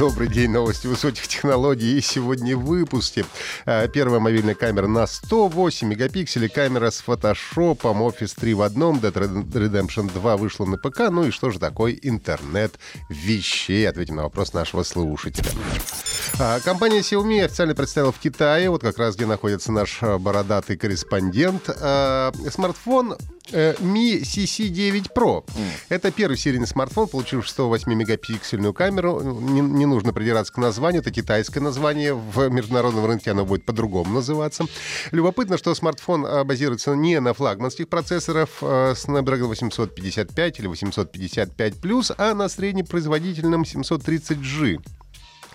Добрый день, новости высоких технологий. И сегодня в выпуске э, первая мобильная камера на 108 мегапикселей, камера с фотошопом, Office 3 в одном, Dead Redemption 2 вышла на ПК. Ну и что же такое интернет вещей? Ответим на вопрос нашего слушателя. А, компания Xiaomi официально представила в Китае, вот как раз где находится наш э, бородатый корреспондент, э, смартфон Mi CC9 Pro. Mm. Это первый серийный смартфон, получивший 108-мегапиксельную камеру. Не, не нужно придираться к названию, это китайское название. В международном рынке оно будет по-другому называться. Любопытно, что смартфон а, базируется не на флагманских процессорах Snapdragon 855 или 855+, а на среднепроизводительном 730G.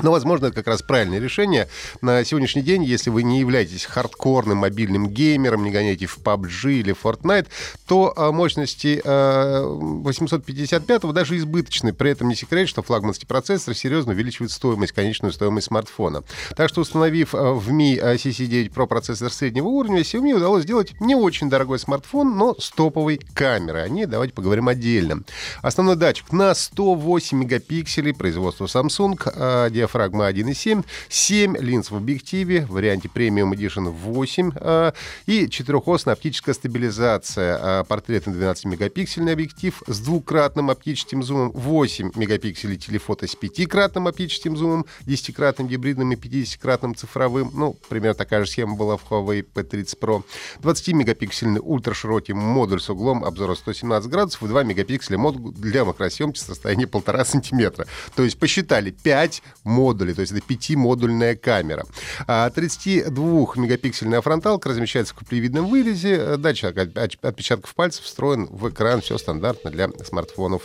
Но, возможно, это как раз правильное решение. На сегодняшний день, если вы не являетесь хардкорным мобильным геймером, не гоняете в PUBG или Fortnite, то а, мощности 855 а, даже избыточны. При этом не секрет, что флагманский процессор серьезно увеличивает стоимость, конечную стоимость смартфона. Так что, установив а, в Mi CC9 Pro процессор среднего уровня, Xiaomi удалось сделать не очень дорогой смартфон, но с топовой камерой. О ней давайте поговорим отдельно. Основной датчик на 108 мегапикселей, производства Samsung, диафрагма 1.7, 7 линз в объективе, в варианте Premium Edition 8 э, и четырехосная оптическая стабилизация. Э, портретный 12-мегапиксельный объектив с двукратным оптическим зумом, 8 мегапикселей телефото с пятикратным оптическим зумом, 10-кратным гибридным и 50-кратным цифровым. Ну, примерно такая же схема была в Huawei P30 Pro. 20-мегапиксельный ультраширокий модуль с углом обзора 117 градусов и 2 мегапикселя модуль для макросъемки с расстояния 1,5 сантиметра. То есть посчитали 5 модулей, то есть это пятимодульная камера. 32-мегапиксельная фронталка размещается в каплевидном вырезе. Датчик отпечатков пальцев встроен в экран. Все стандартно для смартфонов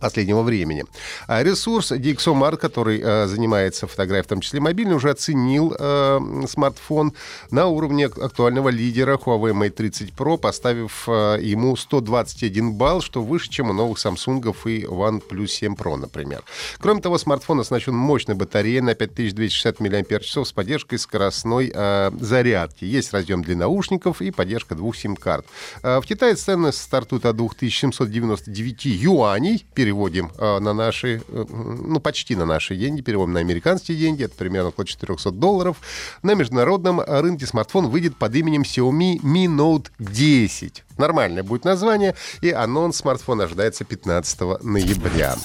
последнего времени. А ресурс DxOMark, который э, занимается фотографией, в том числе мобильной, уже оценил э, смартфон на уровне актуального лидера Huawei Mate 30 Pro, поставив э, ему 121 балл, что выше, чем у новых Samsung и OnePlus 7 Pro, например. Кроме того, смартфон оснащен мощной батареей на 5260 мАч с поддержкой скоростной зарядки. Есть разъем для наушников и поддержка двух сим-карт. В Китае цены стартуют от 2799 юаней, переводим э, на наши, э, ну, почти на наши деньги, переводим на американские деньги, это примерно около 400 долларов. На международном рынке смартфон выйдет под именем Xiaomi Mi Note 10. Нормальное будет название, и анонс смартфона ожидается 15 ноября.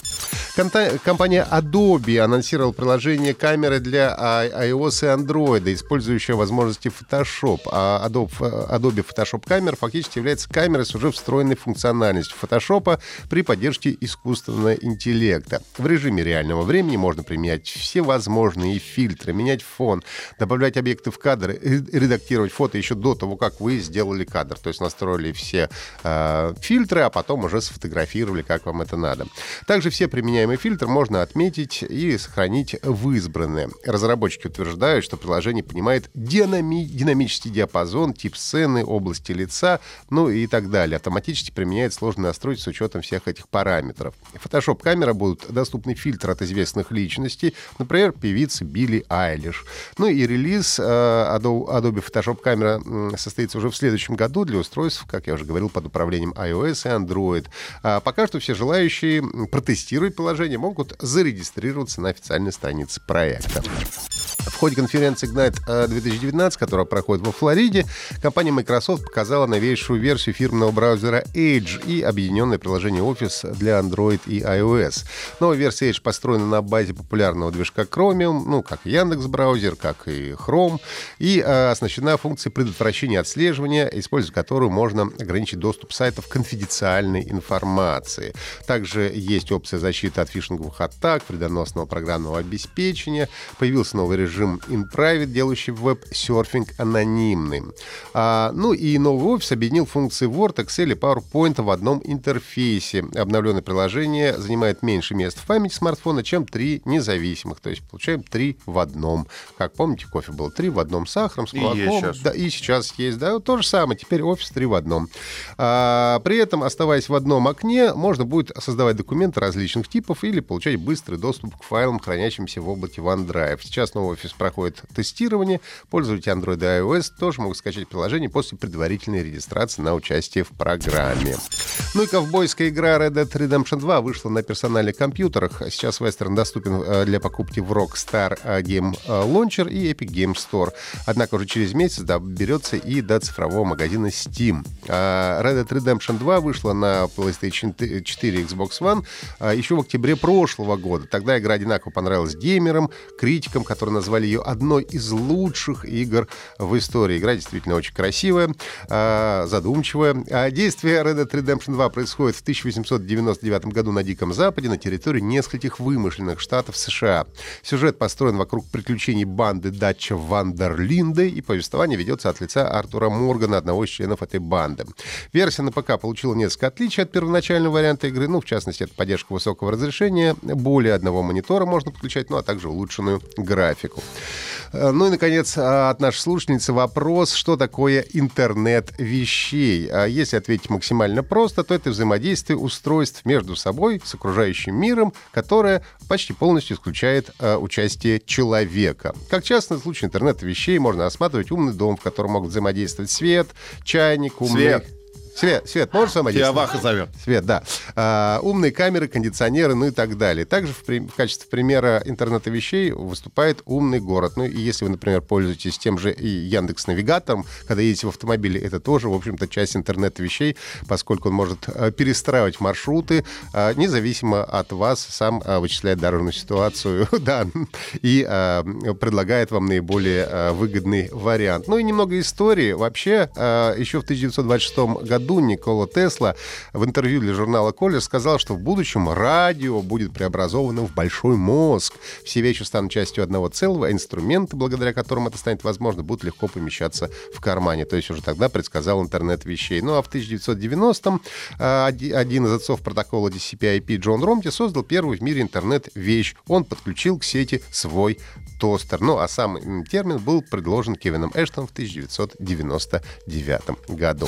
Компания Adobe анонсировала приложение камеры для iOS и Android, использующее возможности Photoshop. А Adobe, Photoshop камера фактически является камерой с уже встроенной функциональностью Photoshop при поддержке искусственного интеллекта. В режиме реального времени можно применять все возможные фильтры, менять фон, добавлять объекты в кадр, редактировать фото еще до того, как вы сделали кадр. То есть настроили все э, фильтры, а потом уже сфотографировали, как вам это надо. Также все применяемые фильтры можно отметить и сохранить в избранные. Разработчики утверждают, что приложение понимает динами- динамический диапазон, тип сцены, области лица, ну и так далее. Автоматически применяет сложные настройки с учетом всех этих параметров. В Photoshop камера будут доступны фильтры от известных личностей, например, певицы Билли Айлиш. Ну и релиз э, Adobe Photoshop камера состоится уже в следующем году для устройств, как я уже говорил, под управлением iOS и Android. А пока что все желающие протестировать приложение могут зарегистрироваться на официальной странице проекта. Ходе конференции Ignite 2019, э, которая проходит во Флориде, компания Microsoft показала новейшую версию фирменного браузера Edge и объединенное приложение Office для Android и iOS. Новая версия Edge построена на базе популярного движка Chromium, ну, как Яндекс браузер, как и Chrome, и э, оснащена функцией предотвращения отслеживания, используя которую можно ограничить доступ сайтов конфиденциальной информации. Также есть опция защиты от фишинговых атак, вредоносного программного обеспечения. Появился новый режим Freedom in Private, делающий веб-серфинг анонимным. А, ну и новый офис объединил функции Word, Excel и PowerPoint в одном интерфейсе. Обновленное приложение занимает меньше места в памяти смартфона, чем три независимых. То есть получаем три в одном. Как помните, кофе было три в одном с сахаром, с молоком. И, сейчас. Да, и сейчас есть. Да, то же самое. Теперь офис три в одном. А, при этом, оставаясь в одном окне, можно будет создавать документы различных типов или получать быстрый доступ к файлам, хранящимся в облаке OneDrive. Сейчас новый офис проходит тестирование. Пользователи Android и iOS тоже могут скачать приложение после предварительной регистрации на участие в программе. Ну и ковбойская игра Red Dead Redemption 2 вышла на персональных компьютерах. Сейчас вестерн доступен э, для покупки в Rockstar э, Game э, Launcher и Epic Game Store. Однако уже через месяц доберется и до цифрового магазина Steam. А Red Dead Redemption 2 вышла на PlayStation 4 и Xbox One еще в октябре прошлого года. Тогда игра одинаково понравилась геймерам, критикам, которые назвали ее одной из лучших игр в истории. Игра действительно очень красивая, задумчивая. А действие Red Dead Redemption 2 происходит в 1899 году на Диком Западе на территории нескольких вымышленных штатов США. Сюжет построен вокруг приключений банды Датча Вандерлинды, и повествование ведется от лица Артура Моргана, одного из членов этой банды. Версия на ПК получила несколько отличий от первоначального варианта игры, ну, в частности, это поддержка высокого разрешения, более одного монитора можно подключать, ну, а также улучшенную графику. Э, ну и, наконец, а, от нашей слушательницы вопрос, что такое интернет вещей. А если ответить максимально просто, то это взаимодействие устройств между собой с окружающим миром, которое почти полностью исключает а, участие человека. Как частный случай интернета вещей можно осматривать умный дом, в котором могут взаимодействовать свет, чайник, умный... Свет. Свет, Свет, можешь сама Тебя Ваха зовет. Свет, да. А, умные камеры, кондиционеры, ну и так далее. Также в, в качестве примера интернета вещей выступает умный город. Ну и если вы, например, пользуетесь тем же Яндекс Навигатором, когда едете в автомобиле, это тоже, в общем-то, часть интернета вещей, поскольку он может а, перестраивать маршруты, а, независимо от вас, сам а, вычисляет дорожную ситуацию, да, и а, предлагает вам наиболее а, выгодный вариант. Ну и немного истории. Вообще, а, еще в 1926 году году Никола Тесла в интервью для журнала Коллер сказал, что в будущем радио будет преобразовано в большой мозг. Все вещи станут частью одного целого, а инструменты, благодаря которым это станет возможно, будут легко помещаться в кармане. То есть уже тогда предсказал интернет вещей. Ну а в 1990-м а, один из отцов протокола TCP/IP Джон Ромти создал первый в мире интернет-вещь. Он подключил к сети свой тостер. Ну а сам термин был предложен Кевином Эштоном в 1999 году.